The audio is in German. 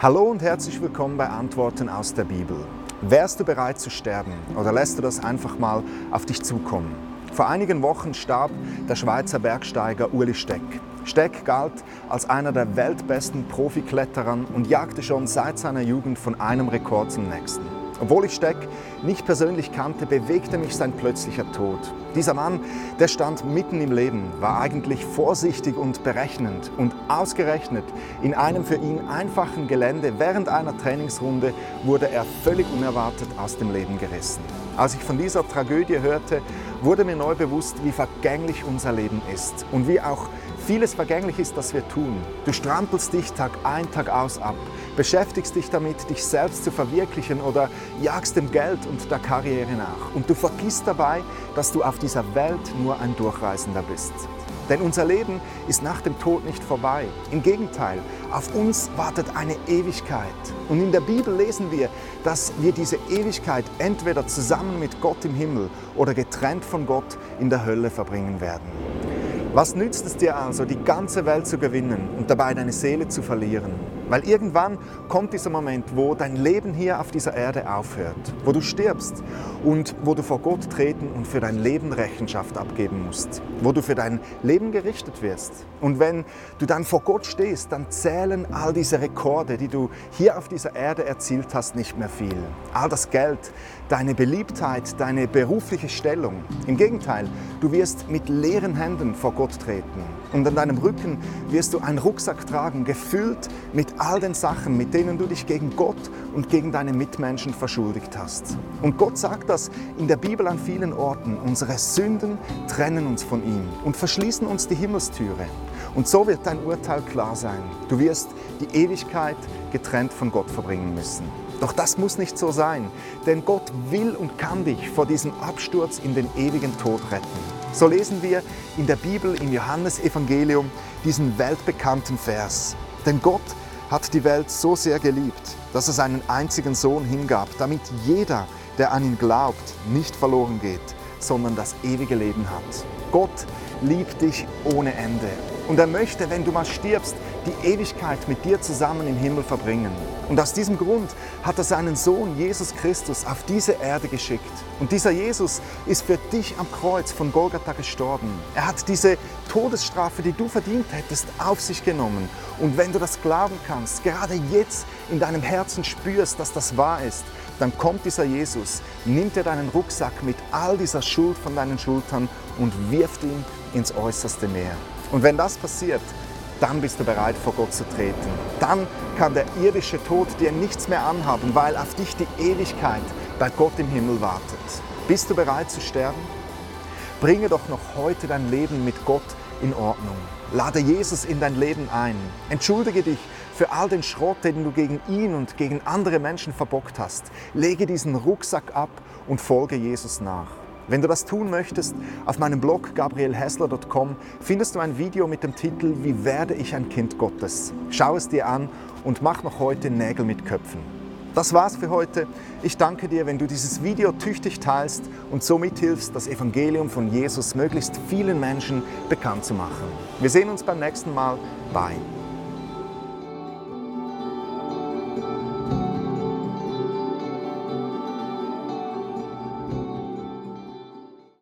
Hallo und herzlich willkommen bei Antworten aus der Bibel. Wärst du bereit zu sterben oder lässt du das einfach mal auf dich zukommen? Vor einigen Wochen starb der Schweizer Bergsteiger Uli Steck. Steck galt als einer der weltbesten Profikletterern und jagte schon seit seiner Jugend von einem Rekord zum nächsten. Obwohl ich Steck nicht persönlich kannte, bewegte mich sein plötzlicher Tod. Dieser Mann, der stand mitten im Leben, war eigentlich vorsichtig und berechnend und ausgerechnet in einem für ihn einfachen Gelände während einer Trainingsrunde wurde er völlig unerwartet aus dem Leben gerissen. Als ich von dieser Tragödie hörte, wurde mir neu bewusst, wie vergänglich unser Leben ist und wie auch vieles vergänglich ist, das wir tun. Du strampelst dich Tag ein, Tag aus ab, beschäftigst dich damit, dich selbst zu verwirklichen oder jagst dem Geld und der Karriere nach. Und du vergisst dabei, dass du auf dieser Welt nur ein Durchreisender bist. Denn unser Leben ist nach dem Tod nicht vorbei. Im Gegenteil, auf uns wartet eine Ewigkeit. Und in der Bibel lesen wir, dass wir diese Ewigkeit entweder zusammen mit Gott im Himmel oder getrennt von Gott in der Hölle verbringen werden. Was nützt es dir also, die ganze Welt zu gewinnen und dabei deine Seele zu verlieren? Weil irgendwann kommt dieser Moment, wo dein Leben hier auf dieser Erde aufhört, wo du stirbst und wo du vor Gott treten und für dein Leben Rechenschaft abgeben musst, wo du für dein Leben gerichtet wirst. Und wenn du dann vor Gott stehst, dann zählen all diese Rekorde, die du hier auf dieser Erde erzielt hast, nicht mehr viel. All das Geld, deine Beliebtheit, deine berufliche Stellung. Im Gegenteil, du wirst mit leeren Händen vor Gott treten. Und an deinem Rücken wirst du einen Rucksack tragen, gefüllt mit all den Sachen, mit denen du dich gegen Gott und gegen deine Mitmenschen verschuldigt hast. Und Gott sagt das in der Bibel an vielen Orten. Unsere Sünden trennen uns von ihm und verschließen uns die Himmelstüre. Und so wird dein Urteil klar sein. Du wirst die Ewigkeit getrennt von Gott verbringen müssen. Doch das muss nicht so sein, denn Gott will und kann dich vor diesem Absturz in den ewigen Tod retten. So lesen wir in der Bibel im Johannesevangelium diesen weltbekannten Vers. Denn Gott hat die Welt so sehr geliebt, dass er seinen einzigen Sohn hingab, damit jeder, der an ihn glaubt, nicht verloren geht, sondern das ewige Leben hat. Gott liebt dich ohne Ende. Und er möchte, wenn du mal stirbst, die Ewigkeit mit dir zusammen im Himmel verbringen. Und aus diesem Grund hat er seinen Sohn Jesus Christus auf diese Erde geschickt. Und dieser Jesus ist für dich am Kreuz von Golgatha gestorben. Er hat diese Todesstrafe, die du verdient hättest, auf sich genommen. Und wenn du das glauben kannst, gerade jetzt in deinem Herzen spürst, dass das wahr ist, dann kommt dieser Jesus, nimmt dir deinen Rucksack mit all dieser Schuld von deinen Schultern und wirft ihn ins äußerste Meer. Und wenn das passiert, dann bist du bereit, vor Gott zu treten. Dann kann der irdische Tod dir nichts mehr anhaben, weil auf dich die Ewigkeit bei Gott im Himmel wartet. Bist du bereit zu sterben? Bringe doch noch heute dein Leben mit Gott in Ordnung. Lade Jesus in dein Leben ein. Entschuldige dich für all den Schrott, den du gegen ihn und gegen andere Menschen verbockt hast. Lege diesen Rucksack ab und folge Jesus nach. Wenn du das tun möchtest, auf meinem Blog gabrielhessler.com findest du ein Video mit dem Titel Wie werde ich ein Kind Gottes? Schau es dir an und mach noch heute Nägel mit Köpfen. Das war's für heute. Ich danke dir, wenn du dieses Video tüchtig teilst und so mithilfst, das Evangelium von Jesus möglichst vielen Menschen bekannt zu machen. Wir sehen uns beim nächsten Mal. Bye.